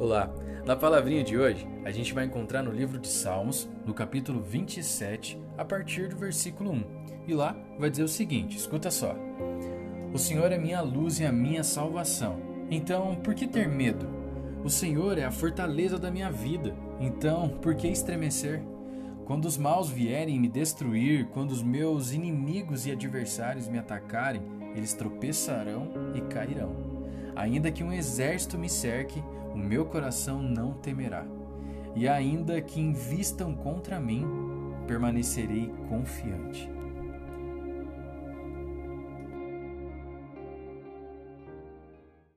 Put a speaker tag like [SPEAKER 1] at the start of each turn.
[SPEAKER 1] Olá! Na palavrinha de hoje, a gente vai encontrar no livro de Salmos, no capítulo 27, a partir do versículo 1. E lá vai dizer o seguinte: escuta só. O Senhor é minha luz e a minha salvação. Então, por que ter medo? O Senhor é a fortaleza da minha vida. Então, por que estremecer? Quando os maus vierem me destruir, quando os meus inimigos e adversários me atacarem, eles tropeçarão e cairão. Ainda que um exército me cerque, o meu coração não temerá. E ainda que invistam contra mim, permanecerei confiante.